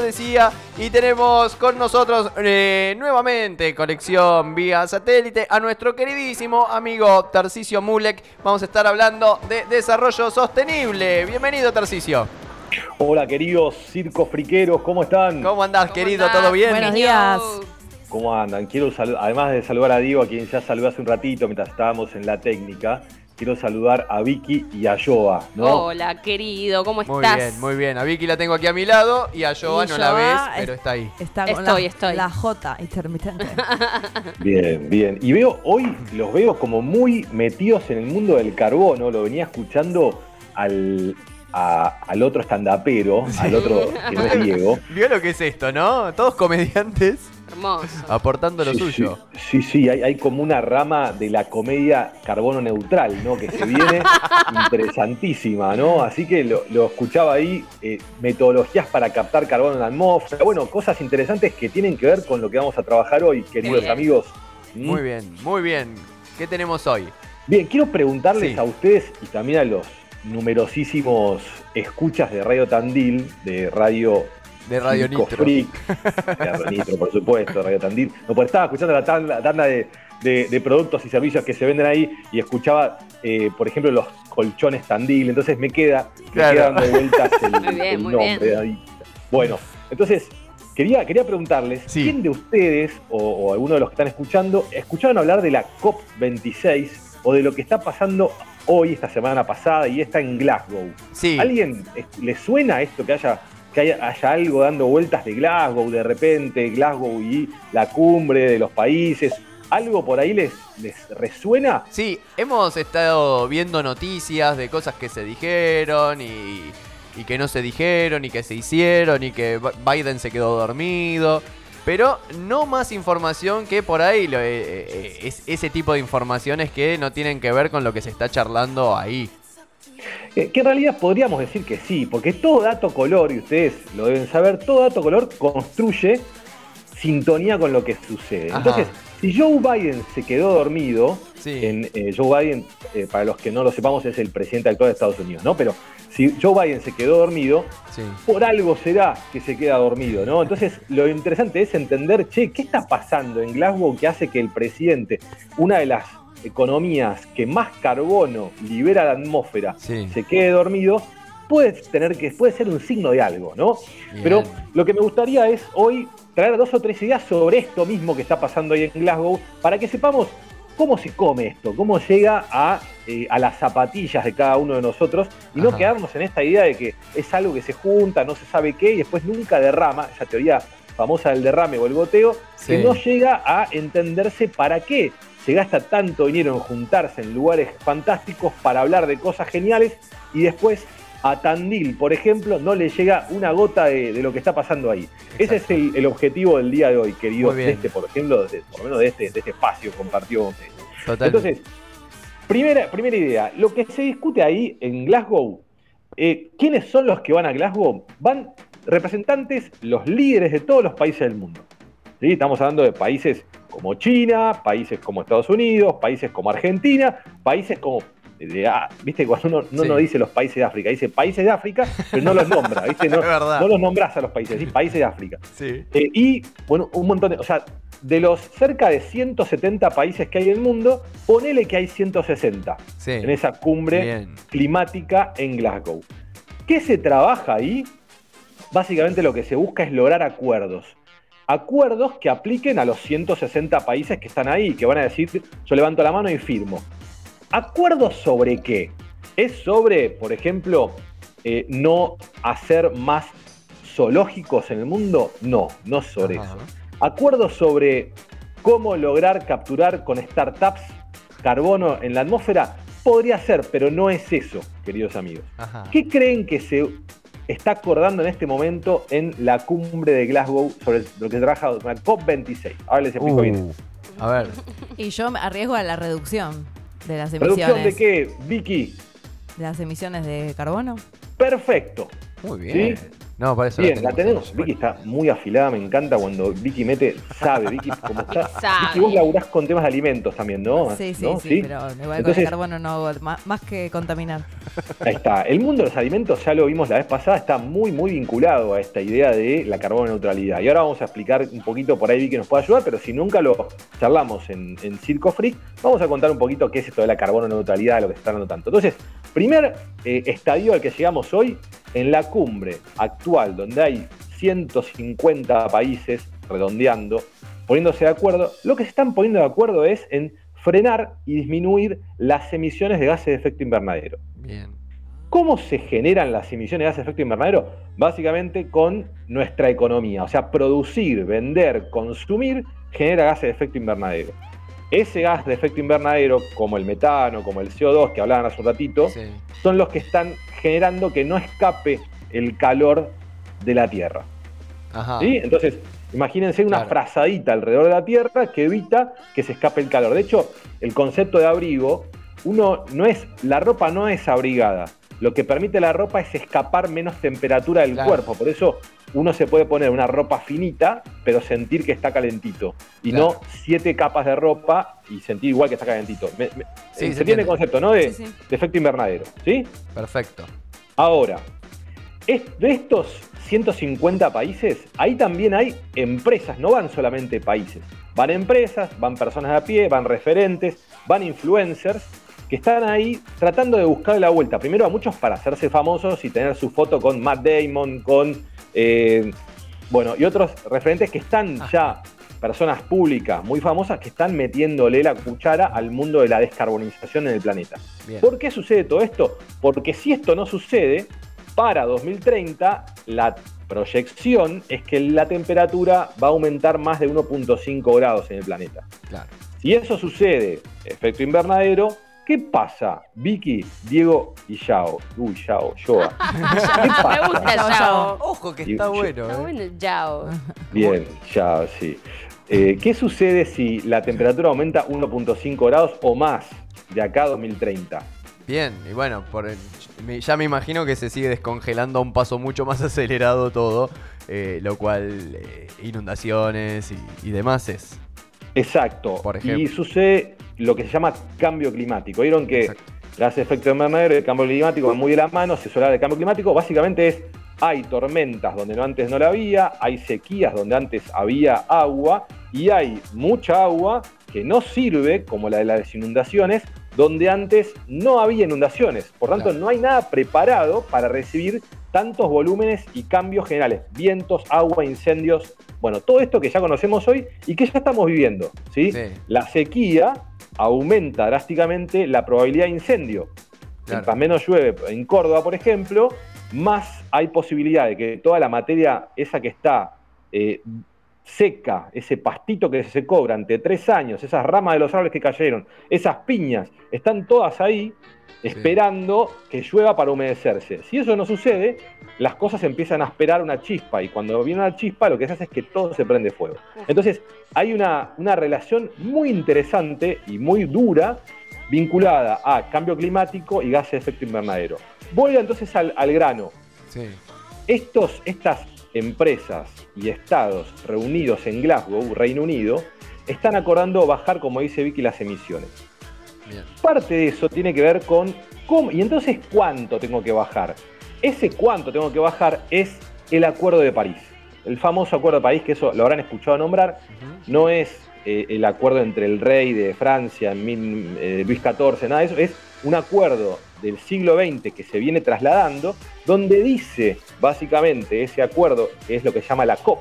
decía, y tenemos con nosotros eh, nuevamente conexión vía satélite a nuestro queridísimo amigo Tarcisio Mulek. Vamos a estar hablando de desarrollo sostenible. Bienvenido, Tarcisio. Hola, queridos circos friqueros, ¿cómo están? ¿Cómo andás, ¿Cómo querido? andás? ¿Todo bien? Buenos días. ¿Cómo andan? Quiero además de saludar a Diego, a quien ya saludé hace un ratito mientras estábamos en la técnica, quiero saludar a Vicky y a Joa, ¿no? Hola, querido, ¿cómo Muy estás? bien, muy bien. A Vicky la tengo aquí a mi lado y a Joa Y no la ves, es- pero está ahí. Está con Estoy, la, estoy. la J intermitente. Bien, bien. Y veo, hoy los veo como muy metidos en el mundo del carbono, lo venía escuchando al, a- al otro estandapero, al otro que no es Diego. Vio lo que es esto, ¿no? Todos comediantes Hermoso. aportando lo Sí, suyo. Sí, sí, sí, hay, hay como una rama de la comedia carbono neutral, ¿no? Que se viene interesantísima, ¿no? Así que lo, lo escuchaba ahí, eh, metodologías para captar carbono en la atmósfera, bueno, cosas interesantes que tienen que ver con lo que vamos a trabajar hoy, queridos bien. amigos. ¿Mm? Muy bien, muy bien. ¿Qué tenemos hoy? Bien, quiero preguntarles Sí. a ustedes y también a los numerosísimos escuchas de Radio Tandil, de Radio De Radio Nitro. Freak, de Radio Nitro, por supuesto, Radio Tandil. No, porque estaba escuchando la tanda, de, de- de productos y servicios que se venden ahí y escuchaba, eh, por ejemplo, los colchones Tandil. Entonces me queda, me queda dando vueltas el, Muy bien, el muy nombre. bien. ahí. Bueno, entonces quería, quería preguntarles, Sí. ¿quién de ustedes o, o alguno de los que están escuchando escucharon hablar de la COP26 o de lo que está pasando hoy, esta semana pasada y está en Glasgow? Sí. ¿Alguien eh, le suena esto que haya que haya, haya algo dando vueltas de Glasgow de repente, Glasgow y la cumbre de los países? ¿Algo por ahí les, les resuena? Sí, hemos estado viendo noticias de cosas que se dijeron y, y que no se dijeron y que se hicieron y que Bi- Biden se quedó dormido. Pero no más información que por ahí eh, eh, es ese tipo de informaciones que no tienen que ver con lo que se está charlando ahí. Eh, que en realidad podríamos decir que sí, porque todo dato color, y ustedes lo deben saber, todo dato color construye sintonía con lo que sucede. Ajá. Entonces, si Joe Biden se quedó dormido, Sí. en, eh, Joe Biden, eh, para los que no lo sepamos, es el presidente actual de Estados Unidos, ¿no? Pero si Joe Biden se quedó dormido, Sí. por algo será que se queda dormido, ¿no? Entonces, lo interesante es entender, che, ¿qué está pasando en Glasgow que hace que el presidente, una de las economías que más carbono libera a la atmósfera, Sí. se quede dormido? Puede tener que puede ser un signo de algo, ¿no? Bien. Pero lo que me gustaría es hoy traer dos o tres ideas sobre esto mismo que está pasando ahí en Glasgow, para que sepamos cómo se come esto, cómo llega a, eh, a las zapatillas de cada uno de nosotros y no quedarnos en esta idea de que es algo que se junta, no se sabe qué, y después nunca derrama, esa teoría famosa del derrame o el goteo, que no llega a entenderse para qué se gasta tanto dinero en juntarse en lugares fantásticos para hablar de cosas geniales y después a Tandil, por ejemplo, no le llega una gota de, de lo que está pasando ahí. Ese es el, el objetivo del día de hoy, de bien. este, por ejemplo, de- por lo menos de este, de este espacio compartido con ustedes. Total. Entonces, primera, primera idea, lo que se discute ahí en Glasgow, eh, ¿quiénes son los que van a Glasgow? Van representantes, los líderes de todos los países del mundo. ¿sí? Estamos hablando de países como China, países como Estados Unidos, países como Argentina, países como... de- ah, ¿Viste? Cuando uno no, Sí. no dice los países de África, dice países de África, pero no los nombra, ¿viste? No, no los nombras a los países, ¿sí? países de África. Sí. Eh, y, bueno, un montón de. O sea, de los cerca de 170 países que hay en el mundo, ponele que hay 160 Sí. en esa cumbre Bien. climática en Glasgow. ¿Qué se trabaja ahí? Básicamente lo que se busca es lograr acuerdos. Acuerdos que apliquen a los 160 países que están ahí, que van a decir, yo levanto la mano y firmo. ¿Acuerdos sobre qué? ¿Es sobre, por ejemplo, eh, no hacer más zoológicos en el mundo? No, no es sobre Ajá. eso. ¿Acuerdos sobre cómo lograr capturar con startups carbono en la atmósfera? Podría ser, pero no es eso, queridos amigos. Ajá. ¿Qué creen que se está acordando en este momento en la cumbre de Glasgow sobre lo que se trabaja la COP26? Ahora les explico bien. Uh, a ver. Y yo me arriesgo a la reducción de las ¿Producción emisiones. de qué, Vicky? de las emisiones de carbono. Perfecto. Muy bien. No, por eso Bien, la la tenemos. Vicky está muy afilada, me encanta cuando Vicky mete, sabe, Vicky, como está. Sabe. Vicky, vos laburás con temas de alimentos también, ¿no? Sí, sí, ¿No? sí, pero igual con Entonces- el carbono no más, más que contaminar. Ahí está. El mundo de los alimentos, ya lo vimos la vez pasada, está muy, muy vinculado a esta idea de la carbono neutralidad. Y ahora vamos a explicar un poquito por ahí Vicky nos puede ayudar, pero si nunca lo charlamos en, en Circo Freak, vamos a contar un poquito qué es esto de la carbono neutralidad, de lo que se está dando tanto. Entonces, primer eh, estadio al que llegamos hoy, en la cumbre actual, donde hay 150 países redondeando, poniéndose de acuerdo, lo que se están poniendo de acuerdo es en frenar y disminuir las emisiones de gases de efecto invernadero. Bien. ¿Cómo se generan las emisiones de gases de efecto invernadero? Básicamente con nuestra economía. O sea, producir, vender, consumir genera gases de efecto invernadero. Ese gas de efecto invernadero, como el metano, como el CO2 que hablaban hace un ratito, Sí. son los que están generando que no escape el calor de la Tierra. Ajá. ¿sí? Entonces, imagínense una Claro. frazadita alrededor de la Tierra que evita que se escape el calor. De hecho, el concepto de abrigo, uno no es, la ropa no es abrigada. Lo que permite la ropa es escapar menos temperatura del Claro. cuerpo. Por eso uno se puede poner una ropa finita, pero sentir que está calentito. Y Claro. no siete capas de ropa y sentir igual que está calentito. Me- me- Sí, se entiende entiende. el concepto, ¿no? De, Sí, sí. de efecto invernadero. ¿Sí? Perfecto. Ahora, es- de estos 150 países, ahí también hay empresas, no van solamente países. Van empresas, van personas de a pie, van referentes, van influencers que están ahí tratando de buscar la vuelta. Primero a muchos para hacerse famosos y tener su foto con Matt Damon, con... eh, bueno, y otros referentes que están ya, personas públicas muy famosas, que están metiéndole la cuchara al mundo de la descarbonización en el planeta. Bien. ¿Por qué sucede todo esto? Porque si esto no sucede, para 2030 la proyección es que la temperatura va a aumentar más de 1.5 grados en el planeta. Claro. Si eso sucede, efecto invernadero, ¿qué pasa? Vicky, Diego y Yao. Uy, Yao, Yoa. ¿Qué Me gusta Yao, Yao. Ojo que está bueno. Está eh. bueno el Yao. Bien, Yao, sí. Eh, ¿Qué sucede si la temperatura aumenta 1.5 grados o más de acá a 2030? Bien, y bueno, por el- me- ya me imagino que se sigue descongelando a un paso mucho más acelerado todo, eh, lo cual eh, inundaciones y, y demás es. Exacto. Por ejemplo. Y sucede lo que se llama cambio climático. Vieron que Exacto. gas de invernadero el cambio climático van muy de la mano, se suele hablar de cambio climático. Básicamente es, hay tormentas donde no antes no la había, hay sequías donde antes había agua y hay mucha agua que no sirve, como la de las inundaciones, donde antes no había inundaciones. Por tanto, Claro. no hay nada preparado para recibir tantos volúmenes y cambios generales. Vientos, agua, incendios. Bueno, todo esto que ya conocemos hoy y que ya estamos viviendo. ¿sí? Sí. La sequía aumenta drásticamente la probabilidad de incendio. Claro. Mientras menos llueve en Córdoba, por ejemplo, más hay posibilidad de que toda la materia, esa que está eh, seca, ese pastito que se secó durante tres años, esas ramas de los árboles que cayeron, esas piñas, están todas ahí esperando que llueva para humedecerse. Si eso no sucede, las cosas empiezan a esperar una chispa y cuando viene una chispa lo que se hace es que todo se prende fuego. Entonces hay una, una relación muy interesante y muy dura vinculada a cambio climático y gases de efecto invernadero. Voy entonces al, al grano. Sí. Estos, estas empresas y estados reunidos en Glasgow, Reino Unido, están acordando bajar, como dice Vicky, las emisiones. Bien. Parte de eso tiene que ver con cómo, y entonces cuánto tengo que bajar. Ese cuánto tengo que bajar es el Acuerdo de París. El famoso Acuerdo de París, que eso lo habrán escuchado nombrar, no es eh, el acuerdo entre el rey de Francia, en mil- eh, Luis XIV, nada de eso, es un acuerdo del siglo XX que se viene trasladando, donde dice básicamente ese acuerdo, que es lo que se llama la COP,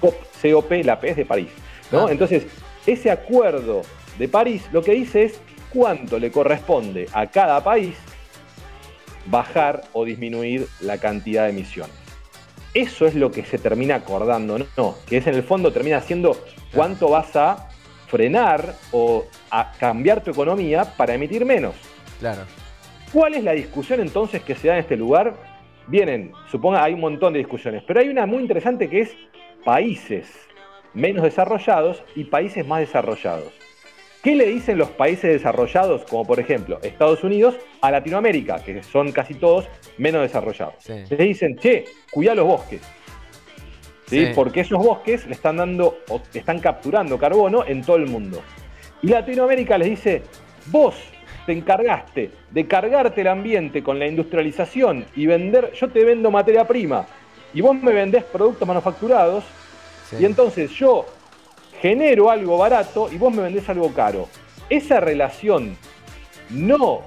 COP, COP, la P es de París. ¿no? Ah. Entonces, ese acuerdo de París lo que dice es cuánto le corresponde a cada país bajar o disminuir la cantidad de emisiones. Eso es lo que se termina acordando, ¿no? Que es en el fondo termina siendo cuánto vas a frenar o a cambiar tu economía para emitir menos. Claro. ¿Cuál es la discusión entonces que se da en este lugar? Vienen, suponga, hay un montón de discusiones, pero hay una muy interesante que es países menos desarrollados y países más desarrollados. ¿Qué le dicen los países desarrollados, como por ejemplo Estados Unidos, a Latinoamérica, que son casi todos menos desarrollados? Sí. Le dicen, che, cuidá los bosques. ¿Sí? Sí. Porque esos bosques le están dando, o están capturando carbono en todo el mundo. Y Latinoamérica les dice, vos te encargaste de cargarte el ambiente con la industrialización y vender, yo te vendo materia prima y vos me vendés productos manufacturados Sí. y entonces yo genero algo barato y vos me vendés algo caro. Esa relación no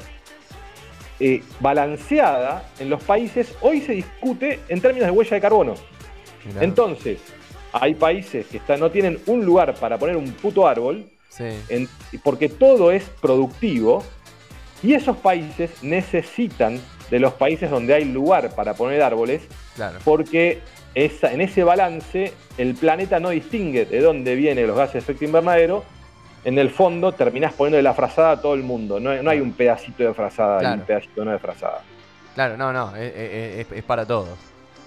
eh, balanceada en los países hoy se discute en términos de huella de carbono. Mirá. Entonces, hay países que no tienen un lugar para poner un puto árbol Sí. en- porque todo es productivo y esos países necesitan de los países donde hay lugar para poner árboles Claro. porque esa- en ese balance el planeta no distingue de dónde vienen los gases de efecto invernadero. En el fondo terminás poniendo la frazada a todo el mundo. No, hay- no hay un pedacito de frazada y un pedacito no de frazada. Claro, no, no, es, es- es- es para todos.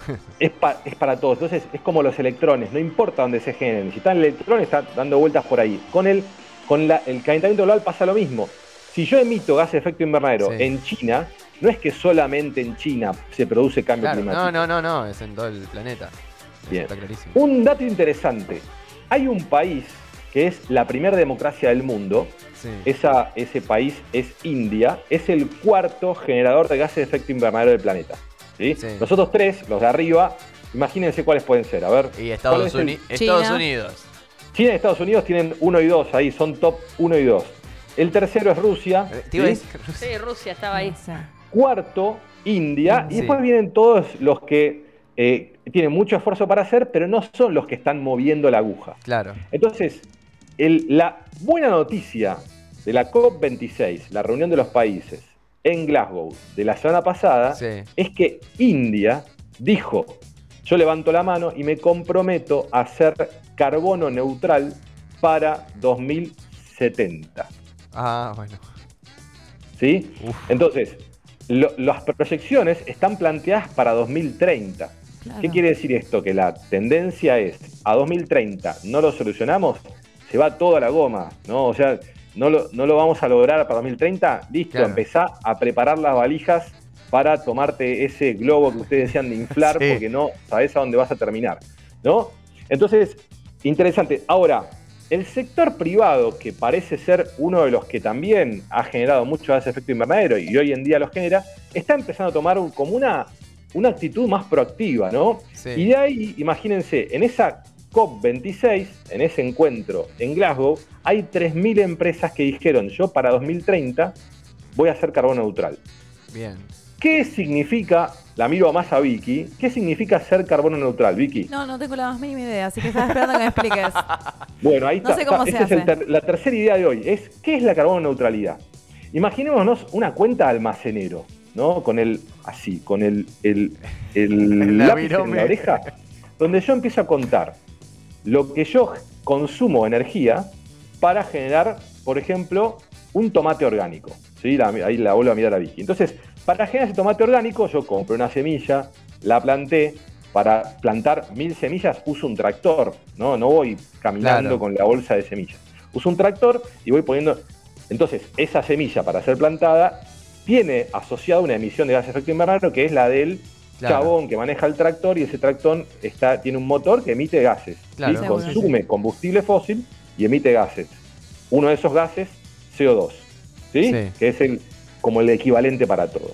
Es, pa- es para todos. Entonces es como los electrones. No importa dónde se generen. Si está el electrón, está dando vueltas por ahí. Con el, con la- el calentamiento global pasa lo mismo. Si yo emito gases de efecto invernadero Sí. en China, no es que solamente en China se produce cambio Claro, climático. no, no, no, no, es en todo el planeta. Bien. Está clarísimo. Un dato interesante. Hay un país que es la primera democracia del mundo. Sí. Esa- ese país es India. Es el cuarto generador de gases de efecto invernadero del planeta. ¿sí? Sí. Los otros tres, los de arriba, imagínense cuáles pueden ser. A ver. Y ¿cuál Estados, es Uni- Estados China. Unidos. China y Estados Unidos tienen uno y dos ahí, son top 1 y 2. El tercero es Rusia. Eh, te iba a ¿sí? Rusia estaba ahí. Cuarto, India. Y después vienen todos los que eh, tienen mucho esfuerzo para hacer, pero no son los que están moviendo la aguja. Claro. Entonces, el- la buena noticia de la COP26, la reunión de los países en Glasgow de la semana pasada, Sí. es que India dijo, yo levanto la mano y me comprometo a ser carbono neutral para 2070. Ah, bueno. ¿Sí? Uf. Entonces, lo- las proyecciones están planteadas para 2030. claro. ¿Qué quiere decir esto? Que la tendencia es, a 2030 no lo solucionamos, se va toda la goma, ¿no? O sea, no lo, no lo vamos a lograr para 2030, listo, Claro. empezá a preparar las valijas para tomarte ese globo que ustedes decían de inflar, Sí. porque no sabés a dónde vas a terminar, ¿no? Entonces, interesante. Ahora, el sector privado, que parece ser uno de los que también ha generado mucho de efecto invernadero y hoy en día lo genera, está empezando a tomar un- como una, una actitud más proactiva, ¿no? Sí. Y de ahí, imagínense, en esa COP26, en ese encuentro en Glasgow, hay 3.000 empresas que dijeron, yo para 2030 voy a ser carbono neutral. Bien. ¿Qué significa, la miro más a Vicky, qué significa ser carbono neutral, Vicky? No, no tengo la más mínima idea, así que estaba esperando que me expliques. Bueno, ahí No está. sé cómo está. se Esa es el hace. ter- la tercera idea de hoy. Es, ¿Qué es la carbono neutralidad? Imaginémonos una cuenta almacenero, ¿no? Con el, así, con el, el, el La lápiz en la oreja, donde yo empiezo a contar lo que yo consumo energía para generar, por ejemplo, un tomate orgánico. ¿sí? La- ahí la vuelvo a mirar a Vicky. Entonces, para generar ese tomate orgánico, yo compré una semilla, la planté. Para plantar mil semillas uso un tractor, ¿no? No voy caminando Claro. con la bolsa de semillas. Uso un tractor y voy poniendo. Entonces, esa semilla para ser plantada tiene asociada una emisión de gas de efecto invernadero que es la del Claro. chabón que maneja el tractor y ese tractor está, tiene un motor que emite gases. Seguro. Consume combustible fósil y emite gases. Uno de esos gases, CO2, ¿sí? Sí. que es el, como el equivalente para todo.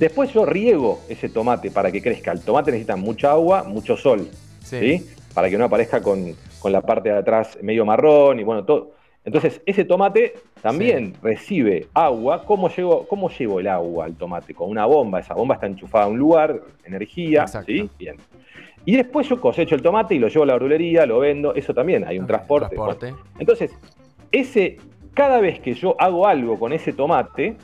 Después yo riego ese tomate para que crezca. El tomate necesita mucha agua, mucho sol. Sí. ¿sí? Para que no aparezca con, con la parte de atrás medio marrón y bueno, todo. Entonces, ese tomate también recibe agua. ¿Cómo llevo, ¿Cómo llevo el agua al tomate? Con una bomba. Esa bomba está enchufada a un lugar, energía. Exacto. ¿sí? Bien. Y después yo cosecho el tomate y lo llevo a la verdulería, lo vendo. Eso también, hay un transporte. transporte. Bueno, entonces, ese, cada vez que yo hago algo con ese tomate,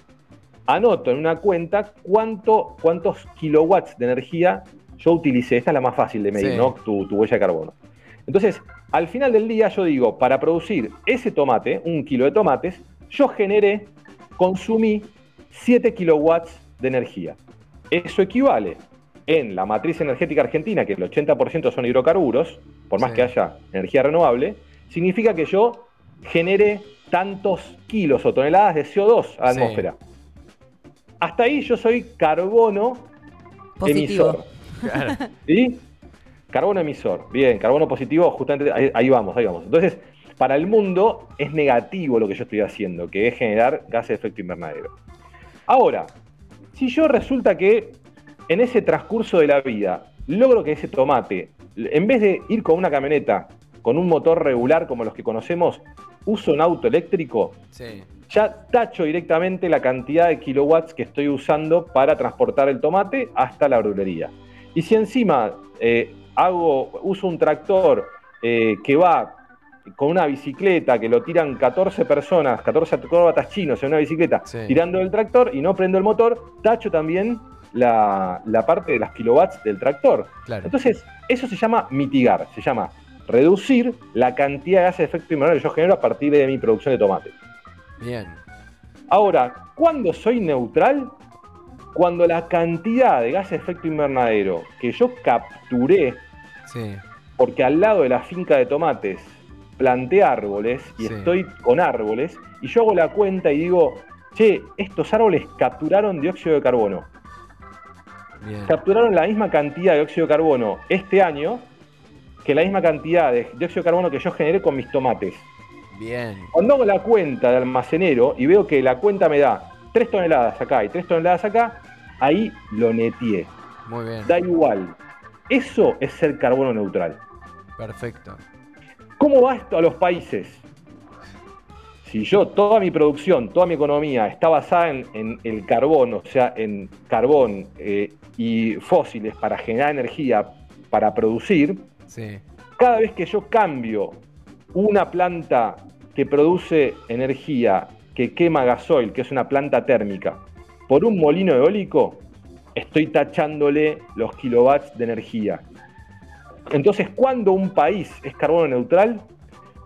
anoto en una cuenta cuánto, cuántos kilowatts de energía yo utilicé. Esta es la más fácil de medir, Sí. ¿no? Tu, tu huella de carbono. Entonces, al final del día yo digo, para producir ese tomate, un kilo de tomates, yo generé, consumí 7 kilowatts de energía. Eso equivale en la matriz energética argentina, que el 80% son hidrocarburos, por más Sí. que haya energía renovable, significa que yo genere tantos kilos o toneladas de CO2 a la Sí. atmósfera. Hasta ahí yo soy carbono Positivo. emisor. ¿Sí? Carbono emisor. Bien, carbono positivo, justamente ahí, ahí vamos, ahí vamos. Entonces, para el mundo es negativo lo que yo estoy haciendo, que es generar gases de efecto invernadero. Ahora, si yo resulta que en ese transcurso de la vida logro que ese tomate, en vez de ir con una camioneta con un motor regular como los que conocemos, uso un auto eléctrico, Sí. ya tacho directamente la cantidad de kilowatts que estoy usando para transportar el tomate hasta la verdulería. Y si encima eh, hago, uso un tractor eh, que va con una bicicleta que lo tiran 14 personas, 14 acróbatas chinos en una bicicleta, Sí. tirando el tractor y no prendo el motor, tacho también la, la parte de las kilowatts del tractor. Claro. Entonces, eso se llama mitigar, se llama reducir la cantidad de gases de efecto invernadero que yo genero a partir de mi producción de tomate. Bien. Ahora, ¿cuándo soy neutral? Cuando la cantidad de gases de efecto invernadero que yo capturé, Sí. porque al lado de la finca de tomates planté árboles y Sí. estoy con árboles, y yo hago la cuenta y digo, che, estos árboles capturaron dióxido de carbono. Bien. Capturaron la misma cantidad de dióxido de carbono este año que la misma cantidad de dióxido de carbono que yo generé con mis tomates. Bien. Cuando hago la cuenta de almacenero y veo que la cuenta me da 3 toneladas acá y 3 toneladas acá, ahí lo netié. Muy bien. Da igual. Eso es ser carbono neutral. Perfecto. ¿Cómo va esto a los países? Si yo, toda mi producción, toda mi economía está basada en, en el carbón, o sea, en carbón eh, y fósiles para generar energía, para producir, Sí. cada vez que yo cambio una planta que produce energía, que quema gasoil, que es una planta térmica, por un molino eólico, estoy tachándole los kilowatts de energía. Entonces, ¿cuándo un país es carbono neutral?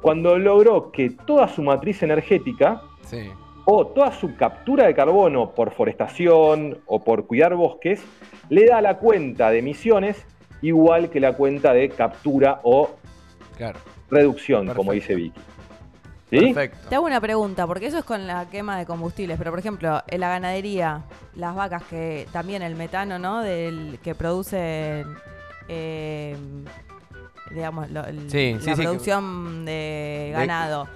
Cuando logró que toda su matriz energética Sí. o toda su captura de carbono por forestación o por cuidar bosques le da la cuenta de emisiones igual que la cuenta de captura o Claro. reducción, como dice Vicky. ¿Sí? Perfecto. Te hago una pregunta, porque eso es con la quema de combustibles, pero por ejemplo, en la ganadería, las vacas que también el metano, ¿no? Del que producen, eh, digamos, lo- el- Sí, la sí, sí, que- producción de ganado.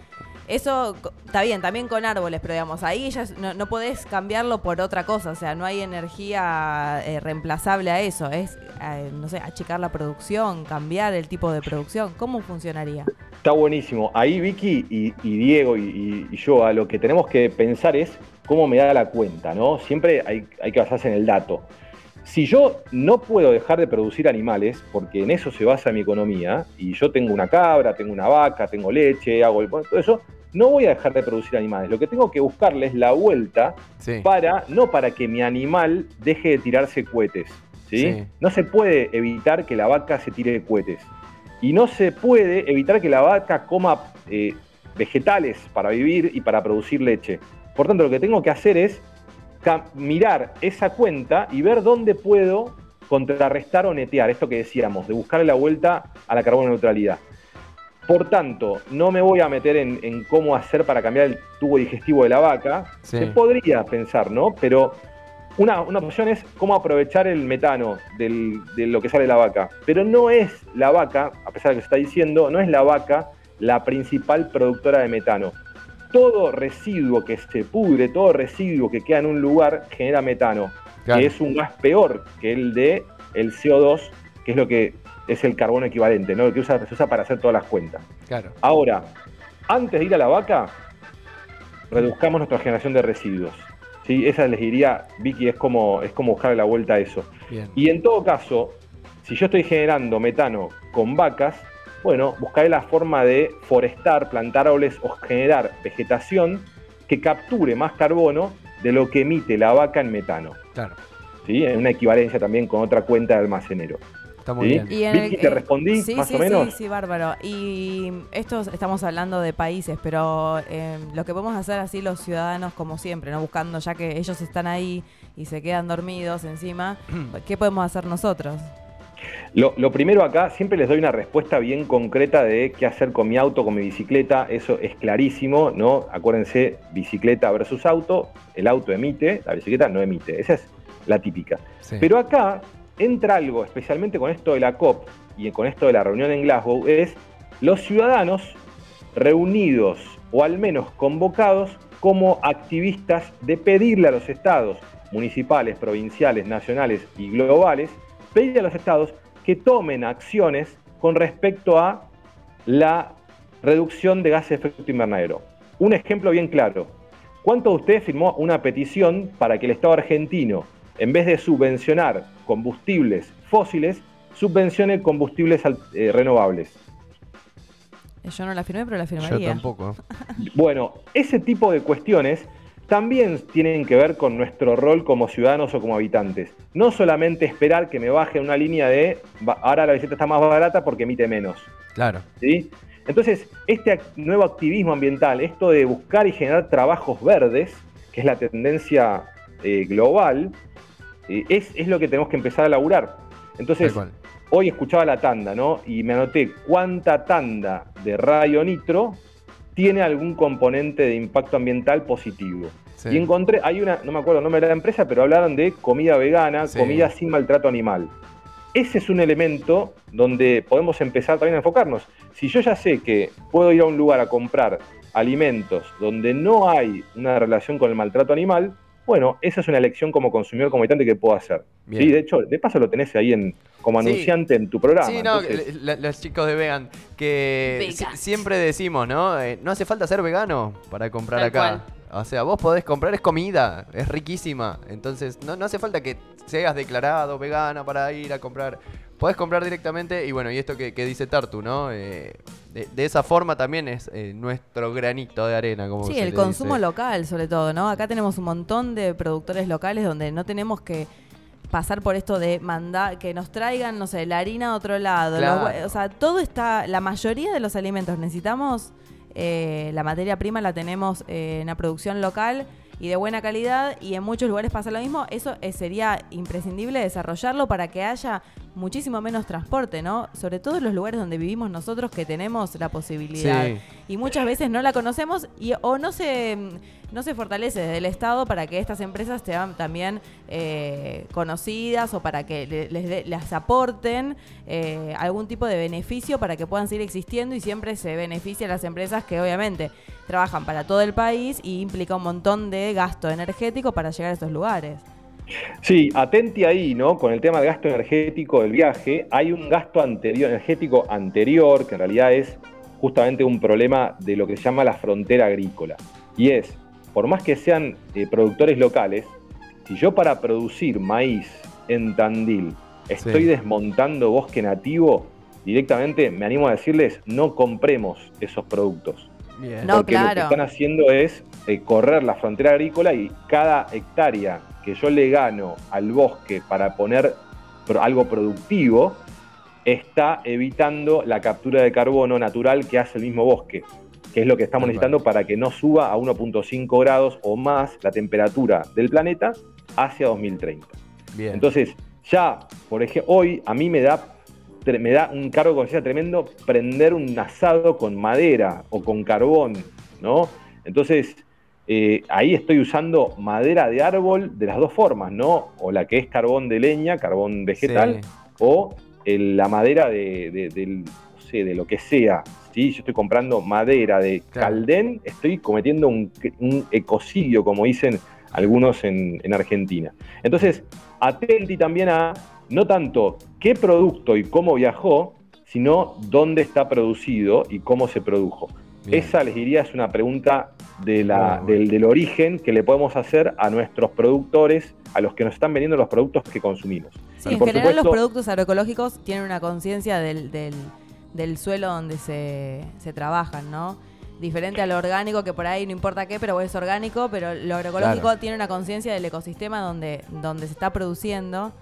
Eso está bien, también con árboles, pero digamos, ahí ya no, no podés cambiarlo por otra cosa, o sea, no hay energía eh, reemplazable a eso, es, eh, no sé, achicar la producción, cambiar el tipo de producción, ¿cómo funcionaría? Está buenísimo. Ahí Vicky y, Diego y- y yo a lo que tenemos que pensar es cómo me da la cuenta, ¿no? Siempre hay, hay que basarse en el dato. Si yo no puedo dejar de producir animales, porque en eso se basa mi economía, y yo tengo una cabra, tengo una vaca, tengo leche, hago el, todo eso, no voy a dejar de producir animales. Lo que tengo que buscarle es la vuelta Sí. para, no para que mi animal deje de tirarse cohetes. ¿sí? Sí. No se puede evitar que la vaca se tire cohetes. Y no se puede evitar que la vaca coma eh, vegetales para vivir y para producir leche. Por tanto, lo que tengo que hacer es mirar esa cuenta y ver dónde puedo contrarrestar o netear, esto que decíamos, de buscarle la vuelta a la carbono neutralidad. Por tanto, no me voy a meter en, en cómo hacer para cambiar el tubo digestivo de la vaca. Sí. Se podría pensar, ¿no? Pero una, una opción es cómo aprovechar el metano del- de lo que sale de la vaca. Pero no es la vaca, a pesar de que se está diciendo, no es la vaca la principal productora de metano. Todo residuo que se pudre, todo residuo que queda en un lugar genera metano, Claro. que es un gas peor que el de el CO2, que es lo que es el carbono equivalente, ¿no? Lo que usa- se usa para hacer todas las cuentas. Claro. Ahora, antes de ir a la vaca, reduzcamos nuestra generación de residuos. ¿sí? Esa les diría, Vicky, es como, es como buscarle la vuelta a eso. Bien. Y en todo caso, si yo estoy generando metano con vacas, bueno, buscaré la forma de forestar, plantar árboles o generar vegetación que capture más carbono de lo que emite la vaca en metano. Claro. ¿sí? En una equivalencia también con otra cuenta de almacenero. Está muy ¿Sí? bien. Y en Vicky, ¿te eh, respondí, sí, más sí, o menos? Sí, sí, bárbaro. Y esto estamos hablando de países, pero eh, lo que podemos hacer así los ciudadanos como siempre, no buscando ya que ellos están ahí y se quedan dormidos encima, ¿qué podemos hacer nosotros? Lo, lo primero acá, siempre les doy una respuesta bien concreta de qué hacer con mi auto, con mi bicicleta, eso es clarísimo, ¿no? Acuérdense, bicicleta versus auto, el auto emite, la bicicleta no emite, esa es la típica. Sí. Pero acá entra algo, especialmente con esto de la COP y con esto de la reunión en Glasgow, es los ciudadanos reunidos o al menos convocados como activistas de pedirle a los estados municipales, provinciales, nacionales y globales, pedirle a los estados que tomen acciones con respecto a la reducción de gases de efecto invernadero. Un ejemplo bien claro. ¿Cuántos de ustedes firmó una petición para que el Estado argentino, en vez de subvencionar combustibles fósiles, subvencione combustibles eh, renovables? Yo no la firmé, pero la Yo firmaría. tampoco. Bueno, ese tipo de cuestiones también tienen que ver con nuestro rol como ciudadanos o como habitantes. No solamente esperar que me baje una línea de "Va- ahora la bicicleta está más barata porque emite menos. Claro. ¿sí? Entonces, este nuevo activismo ambiental, esto de buscar y generar trabajos verdes, que es la tendencia eh, global, eh, es, es lo que tenemos que empezar a laburar. Entonces, hoy escuchaba la tanda, ¿no? Y me anoté cuánta tanda de radio nitro tiene algún componente de impacto ambiental positivo. Sí. Y encontré, hay una, no me acuerdo el nombre de la empresa, pero hablaron de comida vegana, Sí. comida sin maltrato animal. Ese es un elemento donde podemos empezar también a enfocarnos. Si yo ya sé que puedo ir a un lugar a comprar alimentos donde no hay una relación con el maltrato animal, bueno, esa es una elección como consumidor, como habitante que puedo hacer. Bien. Sí, de hecho, de paso lo tenés ahí en, como Sí. anunciante en tu programa. Sí, no, entonces- la- los chicos de Vegan, que siempre decimos, ¿no? Eh, no hace falta ser vegano para comprar Tal acá. O sea, vos podés comprar, es comida, es riquísima. Entonces, no, no hace falta que seas declarado vegano para ir a comprar. Podés comprar directamente y bueno, y esto que, que dice Tartu, ¿no? Eh, de, de esa forma también es eh, nuestro granito de arena, como Sí, se el le consumo dice. local, sobre todo, ¿no? Acá tenemos un montón de productores locales donde no tenemos que pasar por esto de mandar, que nos traigan, no sé, la harina de otro lado. Claro. o sea, todo está, la mayoría de los alimentos necesitamos, eh, la materia prima la tenemos eh, en la producción local y de buena calidad y en muchos lugares pasa lo mismo. Eso eh, sería imprescindible desarrollarlo para que haya muchísimo menos transporte, ¿no? Sobre todo en los lugares donde vivimos nosotros que tenemos la posibilidad Sí. y muchas veces no la conocemos y o no se no se fortalece desde el Estado para que estas empresas sean también eh, conocidas o para que le- les, aporten eh, algún tipo de beneficio para que puedan seguir existiendo y siempre se beneficia a las empresas que obviamente trabajan para todo el país y implica un montón de gasto energético para llegar a estos lugares. Sí, atenti ahí, ¿no? Con el tema del gasto energético del viaje, hay un gasto anterior, energético anterior, que en realidad es justamente un problema de lo que se llama la frontera agrícola. Y es, por más que sean eh, productores locales, si yo para producir maíz en Tandil estoy Sí. desmontando bosque nativo, directamente me animo a decirles, no compremos esos productos. Bien. No, Porque lo que están haciendo es eh, correr la frontera agrícola y cada hectárea que yo le gano al bosque para poner algo productivo, está evitando la captura de carbono natural que hace el mismo bosque, que es lo que estamos necesitando para que no suba a 1.5 grados o más la temperatura del planeta hacia 2030. Bien. Entonces, ya, por ejemplo, hoy a mí me da, me da un cargo de conciencia tremendo prender un asado con madera o con carbón, ¿no? Entonces, eh, ahí estoy usando madera de árbol de las dos formas, ¿no? O la que es carbón de leña, carbón vegetal, Sí. o el- la madera de, de- del- no sé, de lo que sea. ¿Sí? Yo estoy comprando madera de Claro. caldén, estoy cometiendo un, un ecocidio, como dicen algunos en, en Argentina. Entonces, atenti también a no tanto qué producto y cómo viajó, sino dónde está producido y cómo se produjo. Bien. Esa les diría es una pregunta de la- Muy bueno. del, del origen que le podemos hacer a nuestros productores, a los que nos están vendiendo los productos que consumimos. Sí, Y en general los productos agroecológicos tienen una conciencia del, del, del suelo donde se, se trabajan, ¿no? Diferente a lo orgánico, que por ahí no importa qué, pero es orgánico, pero lo agroecológico Claro. tiene una conciencia del ecosistema donde, donde se está produciendo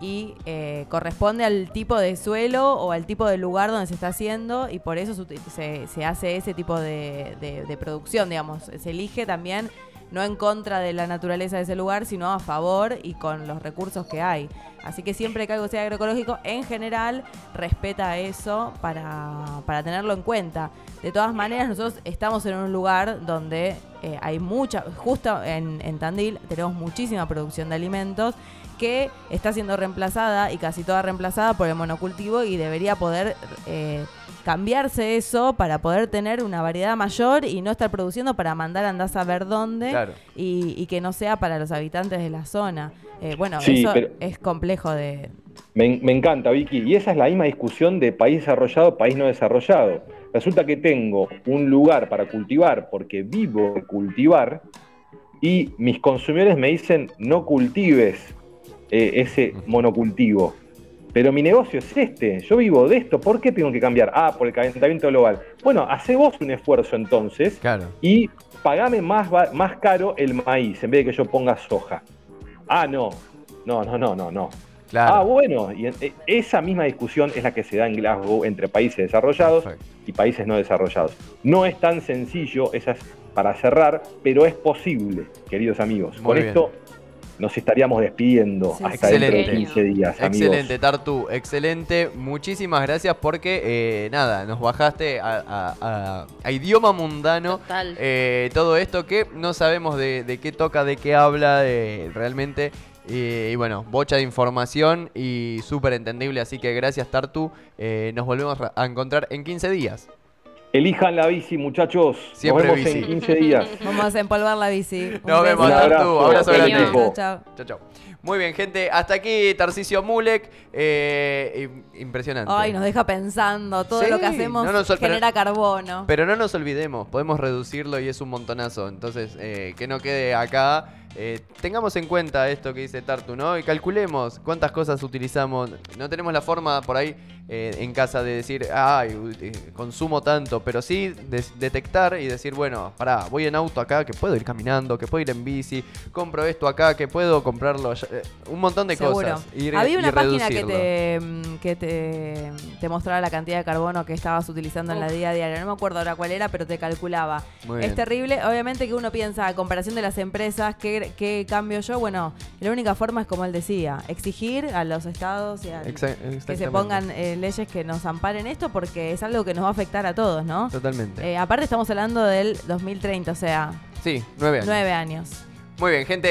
y eh, corresponde al tipo de suelo o al tipo de lugar donde se está haciendo y por eso se, se- se hace ese tipo de, de- de producción, digamos. Se elige también no en contra de la naturaleza de ese lugar, sino a favor y con los recursos que hay. Así que siempre que algo sea agroecológico, en general, respeta eso para, para tenerlo en cuenta. De todas maneras, nosotros estamos en un lugar donde eh, hay mucha, justo en, en Tandil, tenemos muchísima producción de alimentos que está siendo reemplazada y casi toda reemplazada por el monocultivo y debería poder eh, cambiarse eso para poder tener una variedad mayor y no estar produciendo para mandar andás a ver dónde Claro. y, y que no sea para los habitantes de la zona. Eh, bueno, Sí, eso pero- es complejo de... Me, me encanta, Vicky. Y esa es la misma discusión de país desarrollado, país no desarrollado. Resulta que tengo un lugar para cultivar porque vivo de cultivar y mis consumidores me dicen no cultives eh, ese monocultivo. Pero mi negocio es este, yo vivo de esto, ¿por qué tengo que cambiar? Ah, por el calentamiento global. Bueno, hace vos un esfuerzo entonces Claro. y pagame más, más caro el maíz en vez de que yo ponga soja. Ah, no, no, no, no, no, no. Claro. Ah, bueno, y en- e- esa misma discusión es la que se da en Glasgow entre países desarrollados Perfecto. y países no desarrollados. No es tan sencillo, esa es para cerrar, pero es posible, queridos amigos. Muy Con bien. esto nos estaríamos despidiendo Sí, hasta dentro de Excelente. 15 días, amigos. Excelente, Tartu, excelente. Muchísimas gracias porque, eh, nada, nos bajaste a, a- a- a idioma mundano. Eh, todo esto que no sabemos de, de qué toca, de qué habla realmente. Y bueno, bocha de información y súper entendible. Así que gracias, Tartu. Eh, nos volvemos a encontrar en 15 días. Elijan la bici, muchachos. Siempre nos vemos bici. en 15 días. Vamos a empolvar la bici. Un Nos beso. vemos, Un Tartu. abrazo. Grande. equipo. Chao, chao. Muy bien, gente. Hasta aquí Tarcisio Mulek. Eh, im- impresionante. Ay, nos deja pensando. Todo Sí, lo que hacemos no nos sol- genera pero- carbono. Pero no nos olvidemos, podemos reducirlo y es un montonazo. Entonces, eh, que no quede acá. Eh, tengamos en cuenta esto que dice Tartu, ¿no? Y calculemos cuántas cosas utilizamos. No tenemos la forma por ahí eh, en casa de decir, ay, eh, consumo tanto, pero sí de- detectar y decir, bueno, pará, voy en auto acá, que puedo ir caminando, que puedo ir en bici, compro esto acá, que puedo comprarlo, un montón de Seguro. cosas. Ir- Había y una página que, te, mm, que te, te mostraba la cantidad de carbono que estabas utilizando en la día a día. No me acuerdo ahora cuál era, pero te calculaba. Muy Es bien. terrible. Obviamente que uno piensa, a comparación de las empresas, ¿qué, qué cambio yo? Bueno, la única forma es como él decía, exigir a los estados y a, que se pongan eh, leyes que nos amparen esto porque es algo que nos va a afectar a todos, ¿no? Totalmente. Eh, aparte estamos hablando del 2030, o sea, sí, nueve años. nueve años. Muy bien, gente.